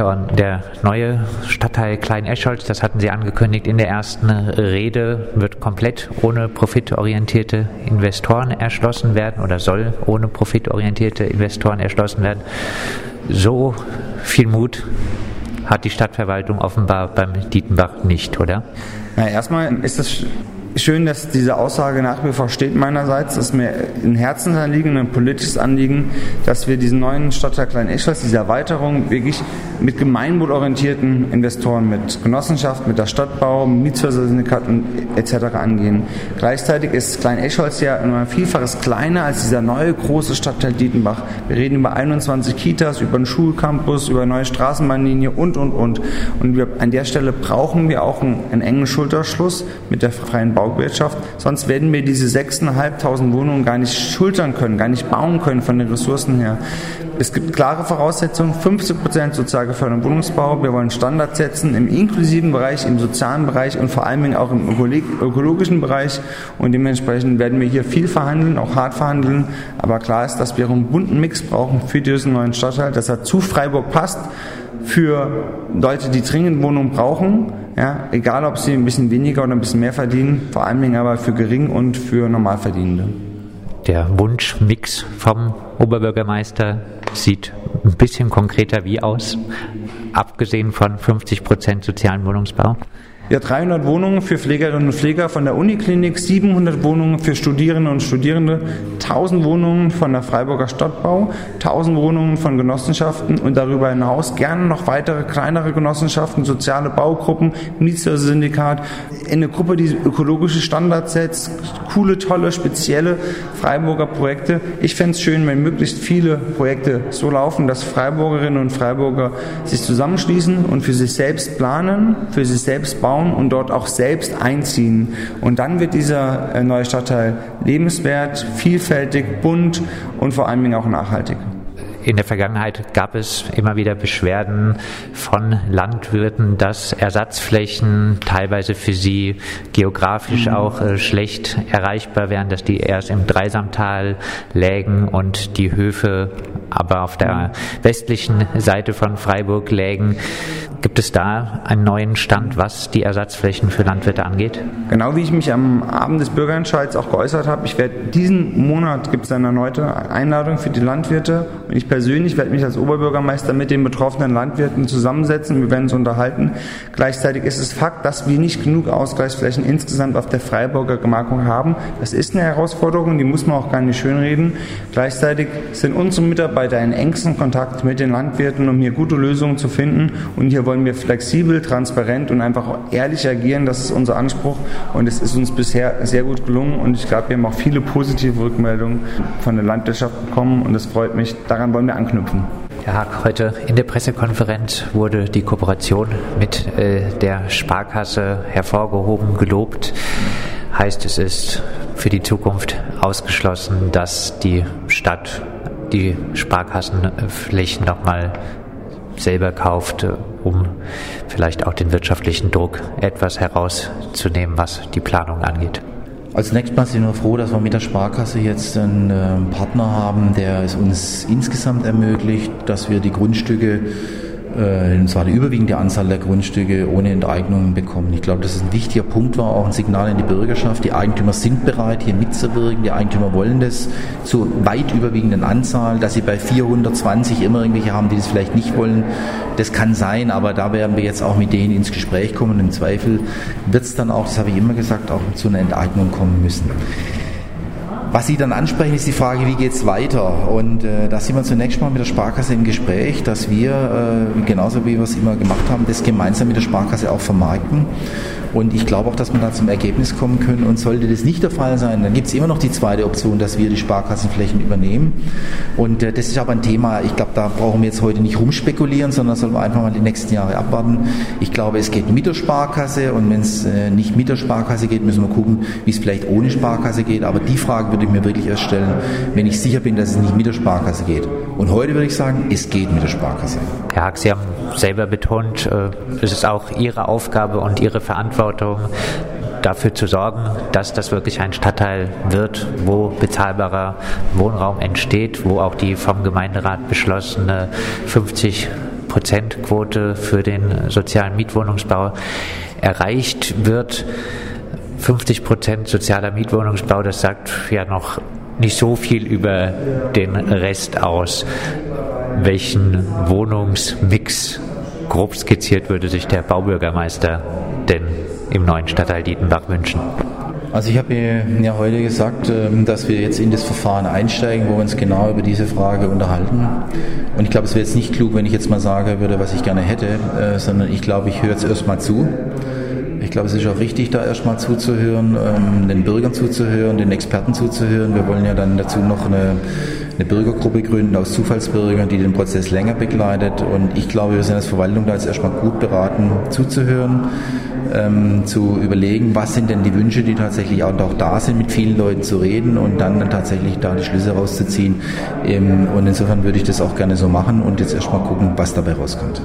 Herr Orn, der neue Stadtteil Klein-Escholz, das hatten Sie angekündigt in der ersten Rede, wird komplett ohne profitorientierte Investoren erschlossen werden oder soll ohne profitorientierte Investoren erschlossen werden. So viel Mut hat die Stadtverwaltung offenbar beim Dietenbach nicht, oder? Na, erstmal ist es schön, dass diese Aussage nach wie vor steht meinerseits. Das ist mir ein Herzensanliegen, ein politisches Anliegen, dass wir diesen neuen Stadtteil Klein-Eschweiz, diese Erweiterung wirklich mit gemeinwohlorientierten Investoren, mit Genossenschaft, mit der Stadtbau, Mietshäuser-Syndikaten etc. angehen. Gleichzeitig ist Klein-Eschholz ja ein Vielfaches kleiner als dieser neue große Stadtteil Dietenbach. Wir reden über 21 Kitas, über einen Schulcampus, über eine neue Straßenbahnlinie und, und, und. Und wir, an der Stelle brauchen wir auch einen, einen engen Schulterschluss mit der freien Bauwirtschaft. Sonst werden wir diese 6.500 Wohnungen gar nicht schultern können, gar nicht bauen können von den Ressourcen her. Es gibt klare Voraussetzungen, 50 Prozent sozial geförderten Wohnungsbau. Wir wollen Standards setzen im inklusiven Bereich, im sozialen Bereich und vor allem auch im ökologischen Bereich. Und dementsprechend werden wir hier viel verhandeln, auch hart verhandeln. Aber klar ist, dass wir einen bunten Mix brauchen für diesen neuen Stadtteil, dass er zu Freiburg passt, für Leute, die dringend Wohnungen brauchen, ja, egal ob sie ein bisschen weniger oder ein bisschen mehr verdienen, vor allem aber für Gering und für Normalverdienende. Der Wunschmix vom Oberbürgermeister sieht ein bisschen konkreter wie aus, abgesehen von 50 Prozent sozialen Wohnungsbau? Ja, 300 Wohnungen für Pflegerinnen und Pfleger von der Uniklinik, 700 Wohnungen für Studierende und Studierende, 1000 Wohnungen von der Freiburger Stadtbau, 1000 Wohnungen von Genossenschaften und darüber hinaus gerne noch weitere kleinere Genossenschaften, soziale Baugruppen, Mietshäuser-Syndikat, eine Gruppe, die ökologische Standards setzt, coole, tolle, spezielle Freiburger Projekte. Ich fände es schön, wenn möglichst viele Projekte so laufen, dass Freiburgerinnen und Freiburger sich zusammenschließen und für sich selbst planen, für sich selbst bauen bauen und dort auch selbst einziehen. Und dann wird dieser äh, neue Stadtteil lebenswert, vielfältig, bunt und vor allen Dingen auch nachhaltig. In der Vergangenheit gab es immer wieder Beschwerden von Landwirten, dass Ersatzflächen teilweise für sie geografisch mhm. auch äh, schlecht erreichbar wären, dass die erst im Dreisamtal lägen und die Höfe aber auf der westlichen Seite von Freiburg lägen. Gibt es da einen neuen Stand, was die Ersatzflächen für Landwirte angeht? Genau wie ich mich am Abend des Bürgerentscheids auch geäußert habe, ich werde diesen Monat gibt es eine erneute Einladung für die Landwirte und ich persönlich werde mich als Oberbürgermeister mit den betroffenen Landwirten zusammensetzen, wir werden uns unterhalten. Gleichzeitig ist es Fakt, dass wir nicht genug Ausgleichsflächen insgesamt auf der Freiburger Gemarkung haben. Das ist eine Herausforderung, die muss man auch gar nicht schönreden. Gleichzeitig sind unsere Mitarbeiter in engsten Kontakt mit den Landwirten, um hier gute Lösungen zu finden und hier wollen wir flexibel, transparent und einfach ehrlich agieren. Das ist unser Anspruch und es ist uns bisher sehr gut gelungen und ich glaube, wir haben auch viele positive Rückmeldungen von der Landwirtschaft bekommen und das freut mich. Daran wollen wir anknüpfen. Herr Haag, heute in der Pressekonferenz wurde die Kooperation mit äh, der Sparkasse hervorgehoben, gelobt. Heißt, es ist für die Zukunft ausgeschlossen, dass die Stadt die Sparkassenflächen nochmal selber kauft, um vielleicht auch den wirtschaftlichen Druck etwas herauszunehmen, was die Planung angeht. Als nächstes Mal sind wir froh, dass wir mit der Sparkasse jetzt einen ähm, Partner haben, der es uns insgesamt ermöglicht, dass wir die Grundstücke äh, und zwar die überwiegende Anzahl der Grundstücke ohne Enteignungen bekommen. Ich glaube, das ist ein wichtiger Punkt, war auch ein Signal in die Bürgerschaft. Die Eigentümer sind bereit, hier mitzuwirken. Die Eigentümer wollen das zur weit überwiegenden Anzahl. Dass sie bei 420 immer irgendwelche haben, die das vielleicht nicht wollen, das kann sein, aber da werden wir jetzt auch mit denen ins Gespräch kommen. Im Zweifel wird es dann auch, das habe ich immer gesagt, auch zu einer Enteignung kommen müssen. Was Sie dann ansprechen, ist die Frage, wie geht es weiter? Und äh, da sind wir zunächst mal mit der Sparkasse im Gespräch, dass wir, äh, genauso wie wir es immer gemacht haben, das gemeinsam mit der Sparkasse auch vermarkten. Und ich glaube auch, dass wir da zum Ergebnis kommen können. Und sollte das nicht der Fall sein, dann gibt es immer noch die zweite Option, dass wir die Sparkassenflächen übernehmen. Und äh, das ist aber ein Thema, ich glaube, da brauchen wir jetzt heute nicht rumspekulieren, sondern sollen wir einfach mal die nächsten Jahre abwarten. Ich glaube, es geht mit der Sparkasse und wenn es äh, nicht mit der Sparkasse geht, müssen wir gucken, wie es vielleicht ohne Sparkasse geht. Aber die Frage würde ich mir wirklich erst stellen, wenn ich sicher bin, dass es nicht mit der Sparkasse geht. Und heute würde ich sagen, es geht mit der Sparkasse. Herr Hack, Sie haben selber betont, äh, es ist auch Ihre Aufgabe und Ihre Verantwortung, dafür zu sorgen, dass das wirklich ein Stadtteil wird, wo bezahlbarer Wohnraum entsteht, wo auch die vom Gemeinderat beschlossene 50 Prozentquote für den sozialen Mietwohnungsbau erreicht wird. 50 Prozent sozialer Mietwohnungsbau, das sagt ja noch nicht so viel über den Rest aus. Welchen Wohnungsmix grob skizziert würde sich der Baubürgermeister denn im neuen Stadtteil Dietenbach wünschen? Also ich habe ja heute gesagt, ähm, dass wir jetzt in das Verfahren einsteigen, wo wir uns genau über diese Frage unterhalten. Und ich glaube, es wäre jetzt nicht klug, wenn ich jetzt mal sagen würde, was ich gerne hätte, äh, sondern ich glaube, ich höre jetzt erstmal zu. Ich glaube, es ist auch richtig, da erstmal zuzuhören, ähm, den Bürgern zuzuhören, den Experten zuzuhören. Wir wollen ja dann dazu noch eine, eine Bürgergruppe gründen aus Zufallsbürgern, die den Prozess länger begleitet. Und ich glaube, wir sind als Verwaltung da jetzt erstmal gut beraten, zuzuhören, ähm, zu überlegen, was sind denn die Wünsche, die tatsächlich auch, auch da sind, mit vielen Leuten zu reden und dann tatsächlich da die Schlüsse rauszuziehen. Ähm, und insofern würde ich das auch gerne so machen und jetzt erstmal gucken, was dabei rauskommt.